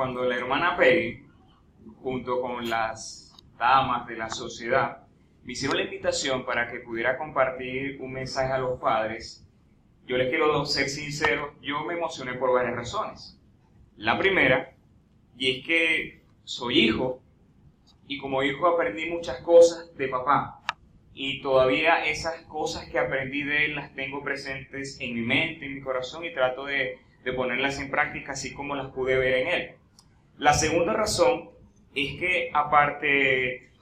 cuando la hermana Peggy, junto con las damas de la sociedad, me hicieron la invitación para que pudiera compartir un mensaje a los padres, yo les quiero ser sincero, yo me emocioné por varias razones. La primera, y es que soy hijo, y como hijo aprendí muchas cosas de papá, y todavía esas cosas que aprendí de él las tengo presentes en mi mente, en mi corazón, y trato de, ponerlas en práctica así como las pude ver en él. La segunda razón es que aparte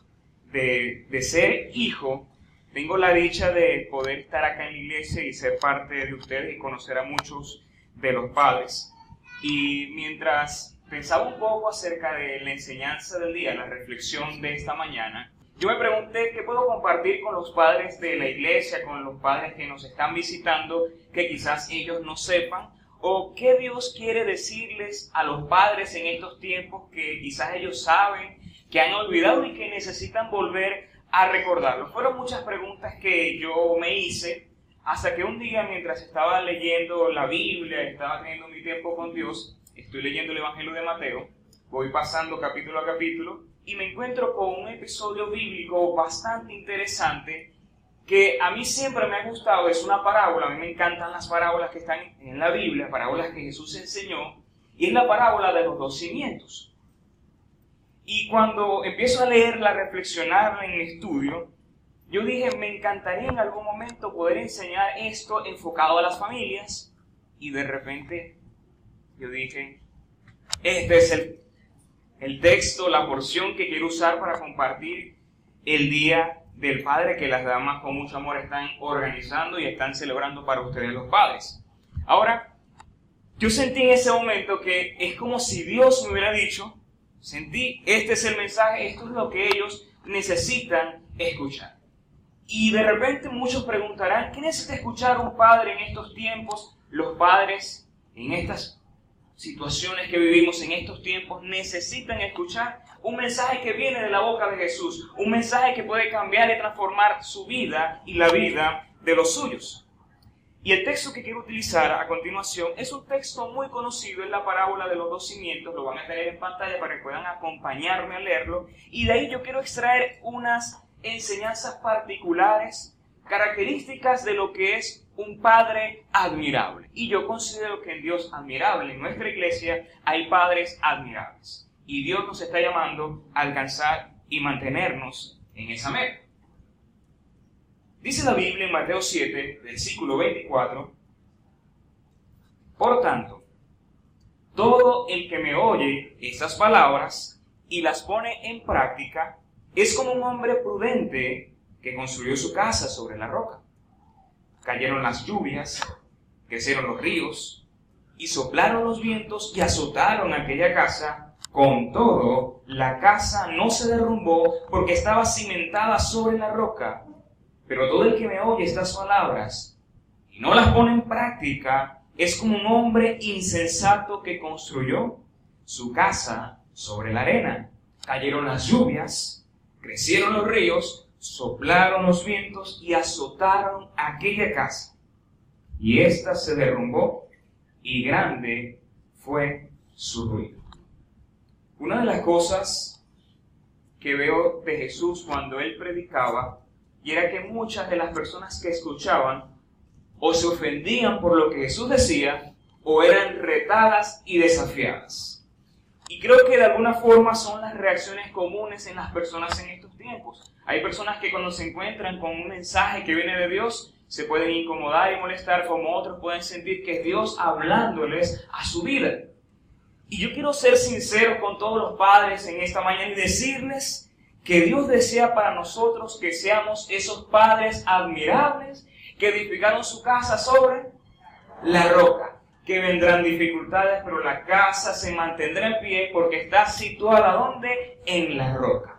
de, ser hijo, tengo la dicha de poder estar acá en la iglesia y ser parte de ustedes y conocer a muchos de los padres. Y mientras pensaba un poco acerca de la enseñanza del día, la reflexión de esta mañana, yo me pregunté qué puedo compartir con los padres de la iglesia, con los padres que nos están visitando, que quizás ellos no sepan, o qué Dios quiere decirles a los padres en estos tiempos que quizás ellos saben, que han olvidado y que necesitan volver a recordarlo. Fueron muchas preguntas que yo me hice hasta que un día mientras estaba leyendo la Biblia, estaba teniendo mi tiempo con Dios, estoy leyendo el Evangelio de Mateo, voy pasando capítulo a capítulo y me encuentro con un episodio bíblico bastante interesante que a mí siempre me ha gustado, es una parábola, a mí me encantan las parábolas que están en la Biblia, parábolas que Jesús enseñó, y es la parábola de los dos cimientos. Y cuando empiezo a leerla, a reflexionarla en mi estudio, yo dije, me encantaría en algún momento poder enseñar esto enfocado a las familias, y de repente yo dije, este es el, el texto, la porción que quiero usar para compartir el Día del Padre que las damas con mucho amor están organizando y están celebrando para ustedes los padres. Ahora, yo sentí en ese momento que es como si Dios me hubiera dicho, sentí, este es el mensaje, esto es lo que ellos necesitan escuchar. Y de repente muchos preguntarán, ¿qué necesita escuchar un padre en estos tiempos? Los padres en estas situaciones que vivimos en estos tiempos necesitan escuchar un mensaje que viene de la boca de Jesús, un mensaje que puede cambiar y transformar su vida y la vida de los suyos. Y el texto que quiero utilizar a continuación es un texto muy conocido, en la parábola de los dos cimientos, lo van a tener en pantalla para que puedan acompañarme a leerlo, y de ahí yo quiero extraer unas enseñanzas particulares, características de lo que es un Padre admirable. Y yo considero que en Dios admirable, en nuestra iglesia, hay padres admirables. Y Dios nos está llamando a alcanzar y mantenernos en esa meta. Dice la Biblia en Mateo 7, versículo 24, Por tanto, todo el que me oye estas palabras y las pone en práctica es como un hombre prudente que construyó su casa sobre la roca cayeron las lluvias, crecieron los ríos, y soplaron los vientos y azotaron aquella casa. Con todo, la casa no se derrumbó porque estaba cimentada sobre la roca. Pero todo el que me oye estas palabras y no las pone en práctica es como un hombre insensato que construyó su casa sobre la arena. Cayeron las lluvias, crecieron los ríos soplaron los vientos y azotaron aquella casa. Y ésta se derrumbó y grande fue su ruido. Una de las cosas que veo de Jesús cuando él predicaba, y era que muchas de las personas que escuchaban o se ofendían por lo que Jesús decía, o eran retadas y desafiadas. Y creo que de alguna forma son las reacciones comunes en las personas en estos tiempos. Hay personas que cuando se encuentran con un mensaje que viene de Dios, se pueden incomodar y molestar, como otros pueden sentir que es Dios hablándoles a su vida. Y yo quiero ser sincero con todos los padres en esta mañana y decirles que Dios desea para nosotros que seamos esos padres admirables que edificaron su casa sobre la roca. Que vendrán dificultades, pero la casa se mantendrá en pie porque está situada donde? En la roca.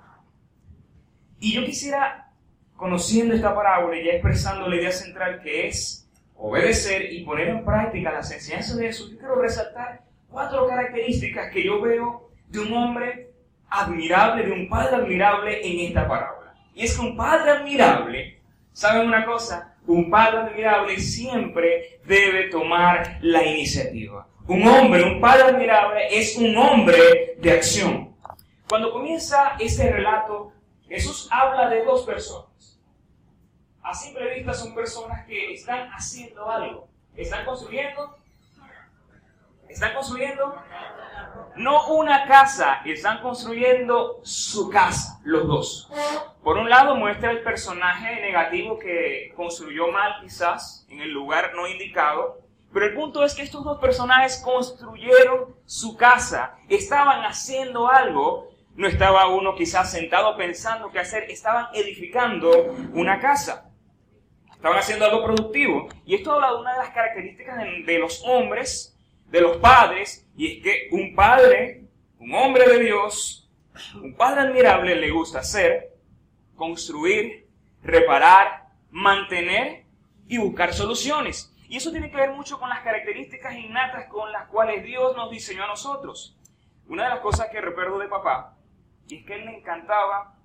Y yo quisiera, conociendo esta parábola y ya expresando la idea central que es obedecer y poner en práctica las enseñanzas de Jesús, yo quiero resaltar cuatro características que yo veo de un hombre admirable, de un padre admirable en esta parábola. Y es que un padre admirable, ¿saben una cosa? Un padre admirable siempre debe tomar la iniciativa. un hombre, un padre admirable, es un hombre de acción. Cuando comienza ese relato, Jesús habla de dos personas. A simple vista son personas que están haciendo algo. ¿Están construyendo? ¿Están construyendo? No una casa, están construyendo su casa, los dos. Por un lado muestra el personaje negativo que construyó mal quizás en el lugar no indicado, pero el punto es que estos dos personajes construyeron su casa, estaban haciendo algo, no estaba uno quizás sentado pensando qué hacer, estaban edificando una casa, estaban haciendo algo productivo. Y esto habla de una de las características de, los hombres, de los padres, y es que un padre, un hombre de Dios, un padre admirable le gusta hacer, construir, reparar, mantener y buscar soluciones. Y eso tiene que ver mucho con las características innatas con las cuales Dios nos diseñó a nosotros. Una de las cosas que recuerdo de papá es que él le encantaba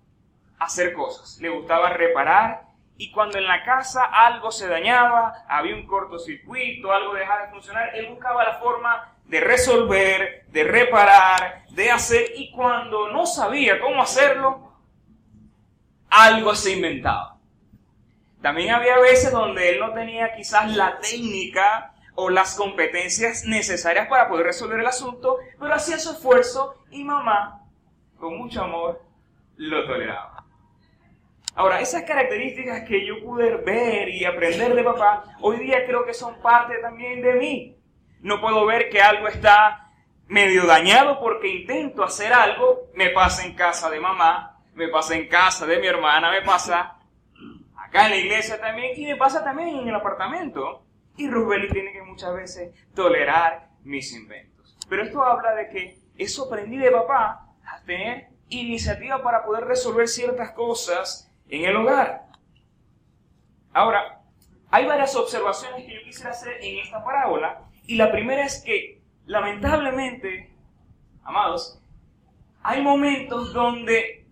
hacer cosas, le gustaba reparar y cuando en la casa algo se dañaba, había un cortocircuito, algo dejaba de funcionar, él buscaba la forma de resolver, de reparar, de hacer y cuando no sabía cómo hacerlo, algo se inventaba. También había veces donde él no tenía quizás la técnica o las competencias necesarias para poder resolver el asunto, pero hacía su esfuerzo y mamá, con mucho amor, lo toleraba. Ahora, esas características que yo pude ver y aprender de papá, hoy día creo que son parte también de mí. No puedo ver que algo está medio dañado porque intento hacer algo, me pasa en casa de mamá, me pasa en casa de mi hermana, me pasa acá en la iglesia también, y me pasa también en el apartamento. Y Rubeli tiene que muchas veces tolerar mis inventos. Pero esto habla de que eso aprendí de papá a tener iniciativa para poder resolver ciertas cosas en el hogar. Ahora, hay varias observaciones que yo quisiera hacer en esta parábola. Y la primera es que, lamentablemente, amados, hay momentos donde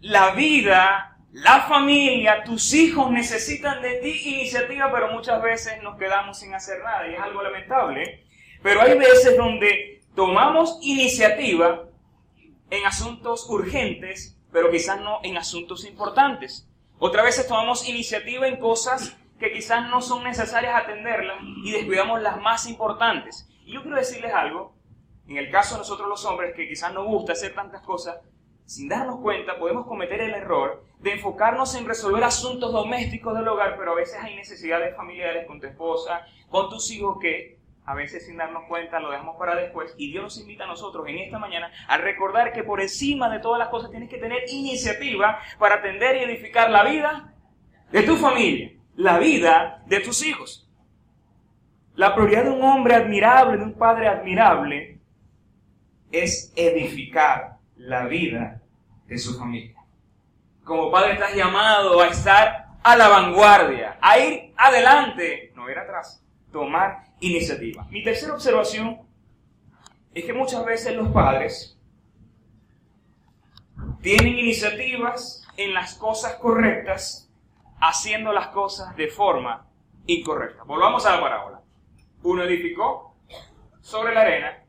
la vida la familia, tus hijos necesitan de ti iniciativa, pero muchas veces nos quedamos sin hacer nada y es algo lamentable. Pero hay veces donde tomamos iniciativa en asuntos urgentes, pero quizás no en asuntos importantes. Otras veces tomamos iniciativa en cosas que quizás no son necesarias atenderlas y descuidamos las más importantes. Y yo quiero decirles algo, en el caso de nosotros los hombres, que quizás nos gusta hacer tantas cosas, sin darnos cuenta, podemos cometer el error de enfocarnos en resolver asuntos domésticos del hogar, pero a veces hay necesidades familiares con tu esposa, con tus hijos que a veces sin darnos cuenta lo dejamos para después y Dios nos invita a nosotros en esta mañana a recordar que por encima de todas las cosas tienes que tener iniciativa para atender y edificar la vida de tu familia, la vida de tus hijos. La prioridad de un hombre admirable, de un padre admirable, es edificar la vida de su familia. Como padre estás llamado a estar a la vanguardia, a ir adelante, no ir atrás, tomar iniciativa. Mi tercera observación es que muchas veces los padres tienen iniciativas en las cosas correctas, haciendo las cosas de forma incorrecta. Volvamos a la parábola. Uno edificó sobre la arena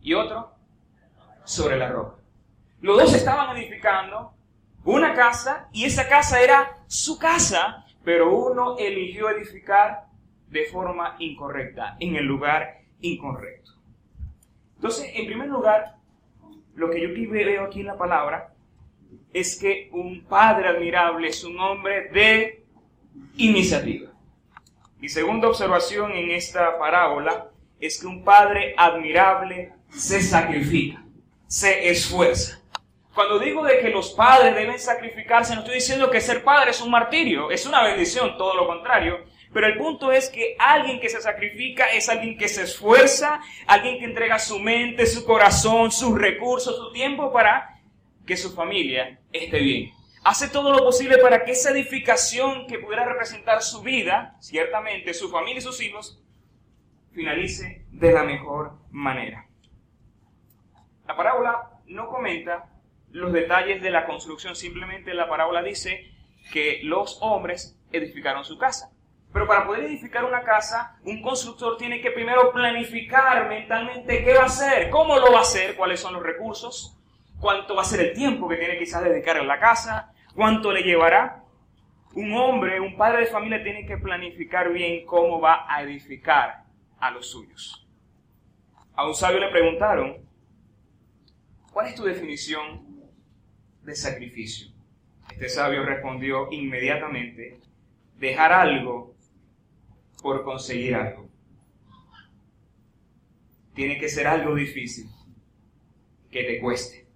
y otro sobre la roca. Los dos estaban edificando una casa y esa casa era su casa, pero uno eligió edificar de forma incorrecta, en el lugar incorrecto. Entonces, en primer lugar, lo que yo veo aquí en la palabra es que un padre admirable es un hombre de iniciativa. Mi segunda observación en esta parábola es que un padre admirable se sacrifica, se esfuerza. Cuando digo de que los padres deben sacrificarse, no estoy diciendo que ser padre es un martirio, es una bendición, todo lo contrario. Pero el punto es que alguien que se sacrifica es alguien que se esfuerza, alguien que entrega su mente, su corazón, sus recursos, su tiempo para que su familia esté bien. Hace todo lo posible para que esa edificación que pudiera representar su vida, ciertamente su familia y sus hijos, finalice de la mejor manera. La parábola no comenta los detalles de la construcción, simplemente la parábola dice que los hombres edificaron su casa. Pero para poder edificar una casa, un constructor tiene que primero planificar mentalmente qué va a hacer, cómo lo va a hacer, cuáles son los recursos, cuánto va a ser el tiempo que tiene quizás dedicar en la casa, cuánto le llevará. Un hombre, un padre de familia tiene que planificar bien cómo va a edificar a los suyos. A un sabio le preguntaron, ¿cuál es tu definición de sacrificio? Este sabio respondió inmediatamente, dejar algo por conseguir algo. Tiene que ser algo difícil, que te cueste.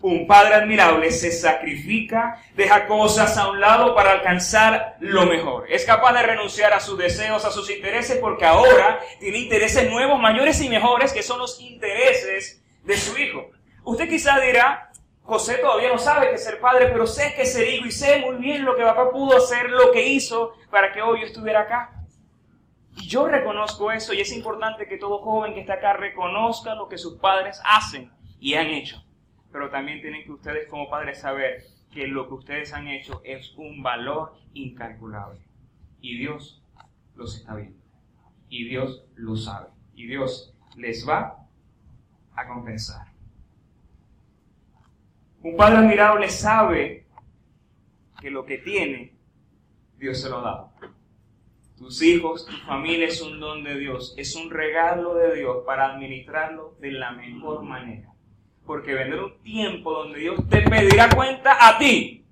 Un padre admirable se sacrifica, deja cosas a un lado para alcanzar lo mejor. Es capaz de renunciar a sus deseos, a sus intereses, porque ahora tiene intereses nuevos, mayores y mejores, que son los intereses de su hijo. Usted quizá dirá, José todavía no sabe que ser padre, pero sé que ser hijo y sé muy bien lo que papá pudo hacer, lo que hizo para que hoy yo estuviera acá. Y yo reconozco eso y es importante que todo joven que está acá reconozca lo que sus padres hacen y han hecho. Pero también tienen que ustedes como padres saber que lo que ustedes han hecho es un valor incalculable. Y Dios los está viendo. Y Dios lo sabe. Y Dios les va a compensar. Un padre admirable sabe que lo que tiene, Dios se lo dado. Tus hijos, tu familia es un don de Dios, es un regalo de Dios para administrarlo de la mejor manera. Porque vendrá un tiempo donde Dios te pedirá cuenta a ti,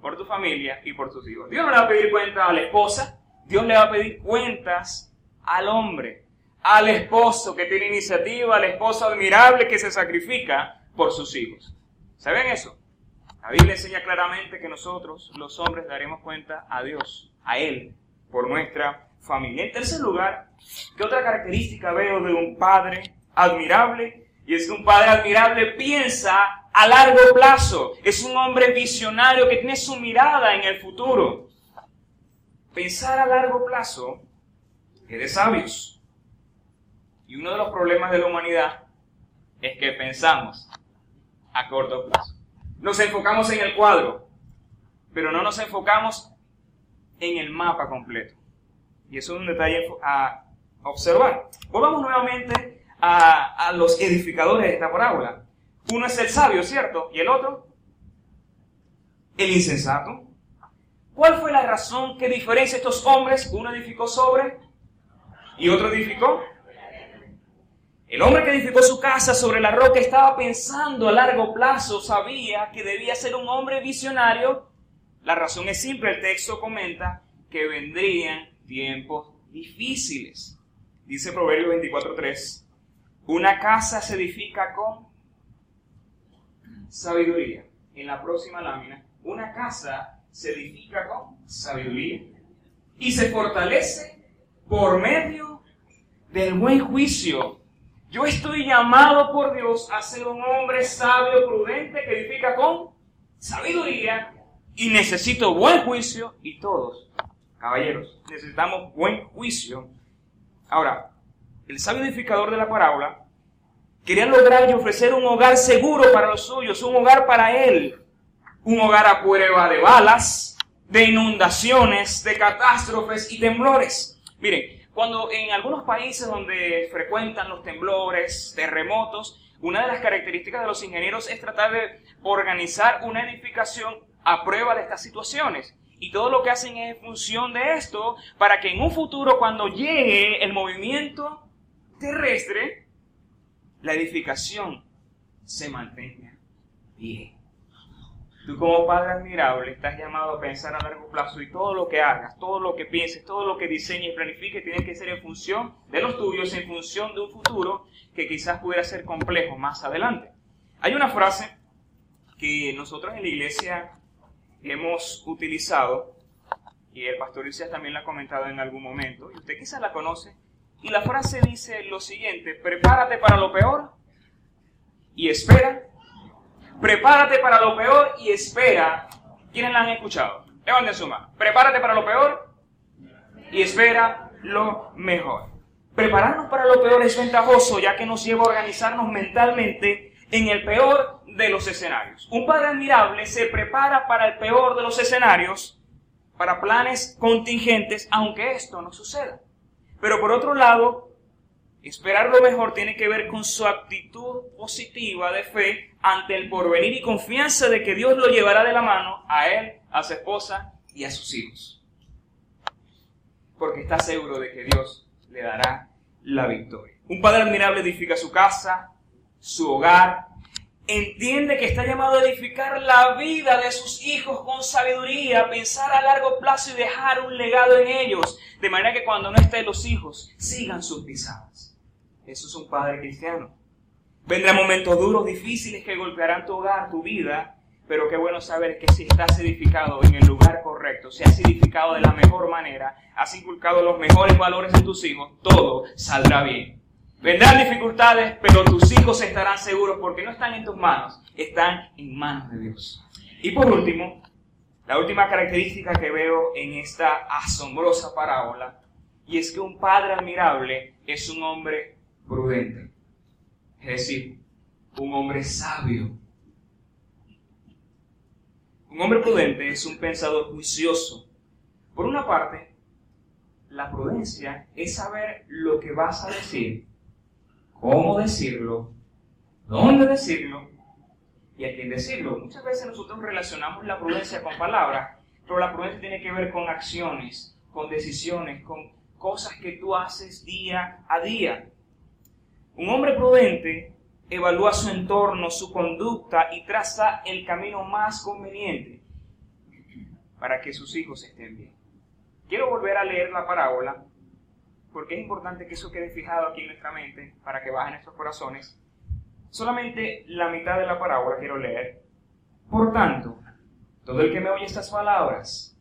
por tu familia y por tus hijos. Dios no le va a pedir cuenta a la esposa, Dios le va a pedir cuentas al hombre, al esposo que tiene iniciativa, al esposo admirable que se sacrifica por sus hijos. ¿Saben eso? La Biblia enseña claramente que nosotros, los hombres, daremos cuenta a Dios, a Él, por nuestra familia. En tercer lugar, ¿qué otra característica veo de un padre admirable? Y es que un padre admirable piensa a largo plazo. Es un hombre visionario que tiene su mirada en el futuro. Pensar a largo plazo es de sabios. Y uno de los problemas de la humanidad es que pensamos a corto plazo. Nos enfocamos en el cuadro, pero no nos enfocamos en el mapa completo. Y eso es un detalle a observar. Volvamos nuevamente a, a los edificadores de esta parábola. Uno es el sabio, ¿cierto? Y el otro, el insensato. ¿Cuál fue la razón que diferencia estos hombres? Uno edificó sobre y otro edificó. El hombre que edificó su casa sobre la roca estaba pensando a largo plazo, sabía que debía ser un hombre visionario la razón es simple, el texto comenta que vendrían tiempos difíciles. Dice Proverbio 24.3, una casa se edifica con sabiduría. En la próxima lámina, una casa se edifica con sabiduría y se fortalece por medio del buen juicio. Yo estoy llamado por Dios a ser un hombre sabio, prudente, que edifica con sabiduría y necesito buen juicio y todos, caballeros, necesitamos buen juicio. Ahora, el sabio edificador de la parábola quería lograr y ofrecer un hogar seguro para los suyos, un hogar para él, un hogar a prueba de balas, de inundaciones, de catástrofes y temblores. Miren, cuando en algunos países donde frecuentan los temblores, terremotos, una de las características de los ingenieros es tratar de organizar una edificación a prueba de estas situaciones. Y todo lo que hacen es en función de esto para que en un futuro, cuando llegue el movimiento terrestre, la edificación se mantenga bien. Tú como Padre admirable estás llamado a pensar a largo plazo y todo lo que hagas, todo lo que pienses, todo lo que diseñes planifiques tiene que ser en función de los tuyos, en función de un futuro que quizás pudiera ser complejo más adelante. Hay una frase que nosotros en la iglesia hemos utilizado, y el pastor Isaías también la ha comentado en algún momento, y usted quizás la conoce, y la frase dice lo siguiente, prepárate para lo peor y espera. Prepárate para lo peor y espera. ¿Quiénes la han escuchado? Levanten su mano. Prepárate para lo peor y espera lo mejor. Prepararnos para lo peor es ventajoso ya que nos lleva a organizarnos mentalmente en el peor de los escenarios. Un padre admirable se prepara para el peor de los escenarios para planes contingentes, aunque esto no suceda. Pero por otro lado, esperar lo mejor tiene que ver con su actitud positiva de fe ante el porvenir y confianza de que Dios lo llevará de la mano a él, a su esposa y a sus hijos. Porque está seguro de que Dios le dará la victoria. Un padre admirable edifica su casa, su hogar, entiende que está llamado a edificar la vida de sus hijos con sabiduría, pensar a largo plazo y dejar un legado en ellos, de manera que cuando no estén los hijos, sigan sus pisadas. Eso es un padre cristiano. Vendrán momentos duros, difíciles que golpearán tu hogar, tu vida, pero qué bueno saber que si estás edificado en el lugar correcto, si has edificado de la mejor manera, has inculcado los mejores valores en tus hijos, todo saldrá bien. Vendrán dificultades, pero tus hijos estarán seguros porque no están en tus manos, están en manos de Dios. Y por último, la última característica que veo en esta asombrosa parábola, y es que un padre admirable es un hombre prudente, es decir, un hombre sabio. Un hombre prudente es un pensador juicioso. Por una parte, la prudencia es saber lo que vas a decir cómo decirlo, dónde decirlo y a quién decirlo. Muchas veces nosotros relacionamos la prudencia con palabras, pero la prudencia tiene que ver con acciones, con decisiones, con cosas que tú haces día a día. Un hombre prudente evalúa su entorno, su conducta y traza el camino más conveniente para que sus hijos estén bien. Quiero volver a leer la parábola porque es importante que eso quede fijado aquí en nuestra mente para que baje en nuestros corazones. Solamente la mitad de la parábola quiero leer. Por tanto, todo el que me oye estas palabras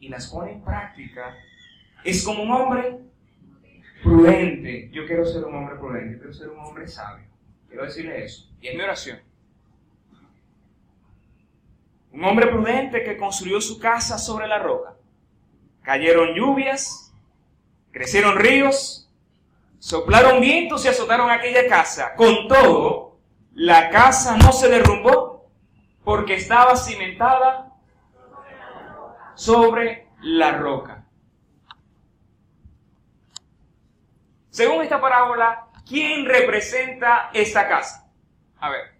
y las pone en práctica es como un hombre prudente. Yo quiero ser un hombre prudente, quiero ser un hombre sabio. Quiero decirle eso. Y es mi oración. Un hombre prudente que construyó su casa sobre la roca. Cayeron lluvias, Crecieron ríos, soplaron vientos y azotaron aquella casa. Con todo, la casa no se derrumbó porque estaba cimentada sobre la roca. Según esta parábola, ¿quién representa esta casa? A ver.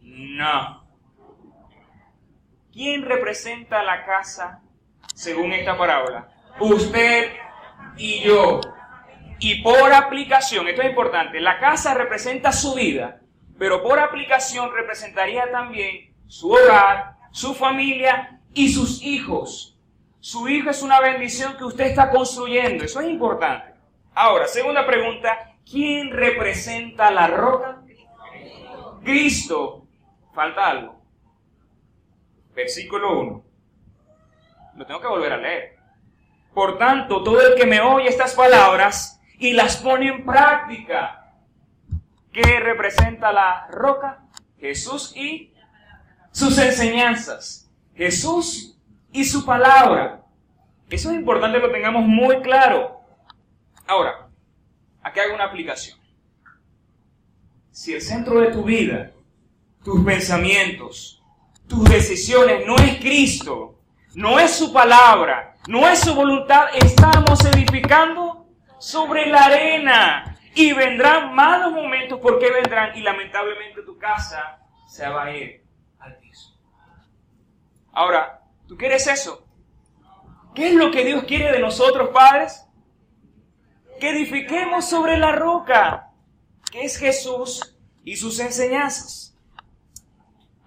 No. ¿Quién representa la casa según esta parábola? Usted y yo. Y por aplicación, esto es importante, la casa representa su vida, pero por aplicación representaría también su hogar, su familia y sus hijos. Su hijo es una bendición que usted está construyendo, eso es importante. Ahora, segunda pregunta, ¿quién representa la roca? Cristo. Falta algo. Versículo 1. Lo tengo que volver a leer. Por tanto, todo el que me oye estas palabras y las pone en práctica, ¿qué representa la roca? Jesús y sus enseñanzas. Jesús y su palabra. Eso es importante que lo tengamos muy claro. Ahora, aquí hago una aplicación. Si el centro de tu vida, tus pensamientos, tus decisiones no es Cristo, no es su palabra, no es su voluntad, estamos edificando sobre la arena. Y vendrán malos momentos porque vendrán y lamentablemente tu casa se va a ir al piso. Ahora, ¿tú quieres eso? ¿Qué es lo que Dios quiere de nosotros, padres? Que edifiquemos sobre la roca, que es Jesús y sus enseñanzas.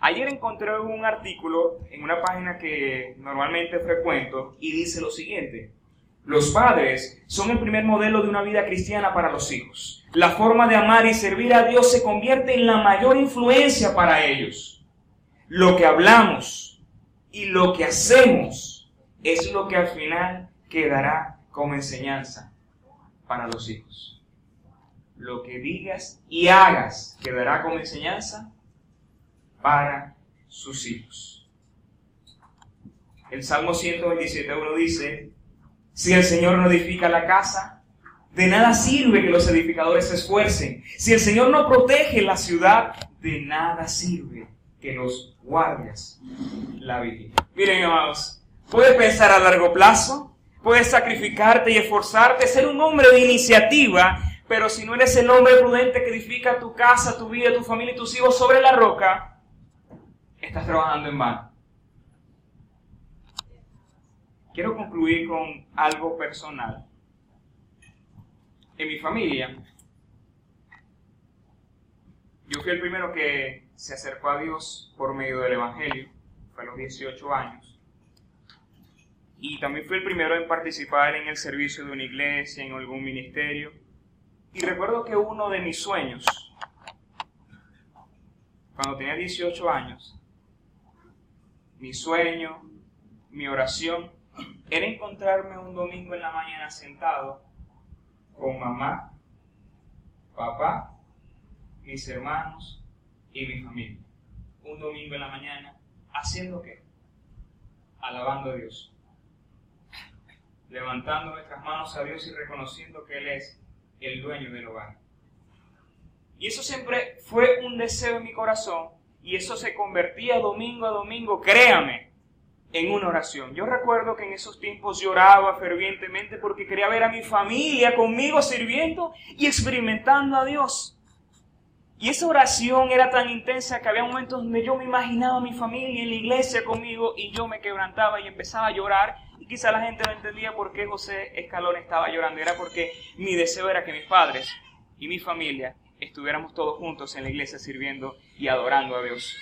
Ayer encontré un artículo en una página que normalmente frecuento y dice lo siguiente. Los padres son el primer modelo de una vida cristiana para los hijos. La forma de amar y servir a Dios se convierte en la mayor influencia para ellos. Lo que hablamos y lo que hacemos es lo que al final quedará como enseñanza para los hijos. Lo que digas y hagas quedará como enseñanza para sus hijos. El Salmo 127.1 dice, si el Señor no edifica la casa, de nada sirve que los edificadores se esfuercen. Si el Señor no protege la ciudad, de nada sirve que los guardias la vigilan. Miren, amados, puedes pensar a largo plazo, puedes sacrificarte y esforzarte, ser un hombre de iniciativa, pero si no eres el hombre prudente que edifica tu casa, tu vida, tu familia y tus hijos sobre la roca, estás trabajando en vano. Quiero concluir con algo personal. En mi familia, yo fui el primero que se acercó a Dios por medio del Evangelio, fue a los 18 años. Y también fui el primero en participar en el servicio de una iglesia, en algún ministerio. Y recuerdo que uno de mis sueños, cuando tenía 18 años, mi sueño, mi oración, era encontrarme un domingo en la mañana sentado con mamá, papá mis hermanos y mi familia. Un domingo en la mañana, ¿haciendo qué? Alabando a Dios. Levantando nuestras manos a Dios y reconociendo que Él es el dueño del hogar. Y eso siempre fue un deseo en mi corazón y eso se convertía domingo a domingo, créame, en una oración. Yo recuerdo que en esos tiempos lloraba fervientemente porque quería ver a mi familia conmigo sirviendo y experimentando a Dios. Y esa oración era tan intensa que había momentos donde yo me imaginaba a mi familia en la iglesia conmigo y yo me quebrantaba y empezaba a llorar. Y quizá la gente no entendía por qué José Escalón estaba llorando. Era porque mi deseo era que mis padres y mi familia estuviéramos todos juntos en la iglesia sirviendo y adorando a Dios.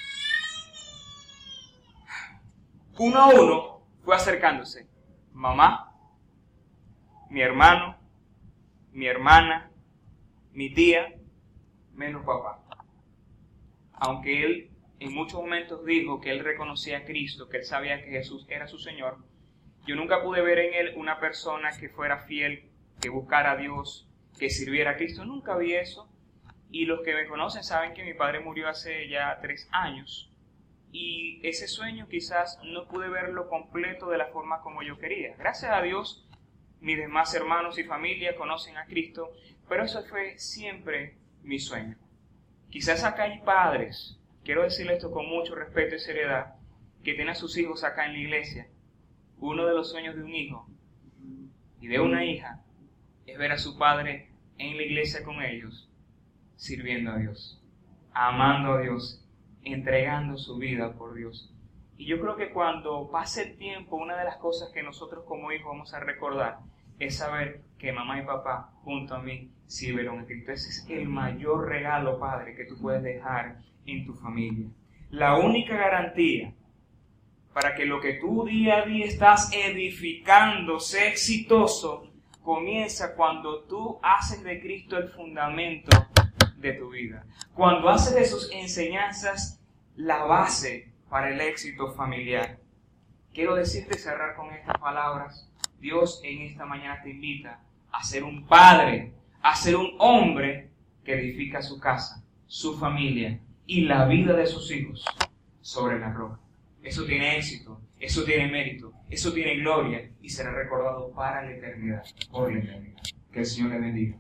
Uno a uno fue acercándose. Mamá, mi hermano, mi hermana, mi tía, menos papá. Aunque él en muchos momentos dijo que él reconocía a Cristo, que él sabía que Jesús era su Señor, yo nunca pude ver en él una persona que fuera fiel, que buscara a Dios, que sirviera a Cristo. Nunca vi eso. Y los que me conocen saben que mi padre murió hace ya tres años. Y ese sueño quizás no pude verlo completo de la forma como yo quería. Gracias a Dios, mis demás hermanos y familia conocen a Cristo, pero eso fue siempre mi sueño. Quizás acá hay padres, quiero decirle esto con mucho respeto y seriedad, que tienen a sus hijos acá en la iglesia. Uno de los sueños de un hijo y de una hija es ver a su padre en la iglesia con ellos, sirviendo a Dios, amando a Dios, entregando su vida por Dios. Y yo creo que cuando pase el tiempo, una de las cosas que nosotros como hijos vamos a recordar es saber que mamá y papá junto a mí sirvieron a Cristo. Ese es el mayor regalo, Padre, que tú puedes dejar en tu familia. La única garantía para que lo que tú día a día estás edificando sea exitoso comienza cuando tú haces de Cristo el fundamento de tu vida. Cuando haces de sus enseñanzas la base para el éxito familiar. Quiero decirte cerrar con estas palabras Dios en esta mañana te invita a ser un padre, a ser un hombre que edifica su casa, su familia y la vida de sus hijos sobre la roca. Eso tiene éxito, eso tiene mérito, eso tiene gloria y será recordado para la eternidad, por la eternidad. Que el Señor le bendiga.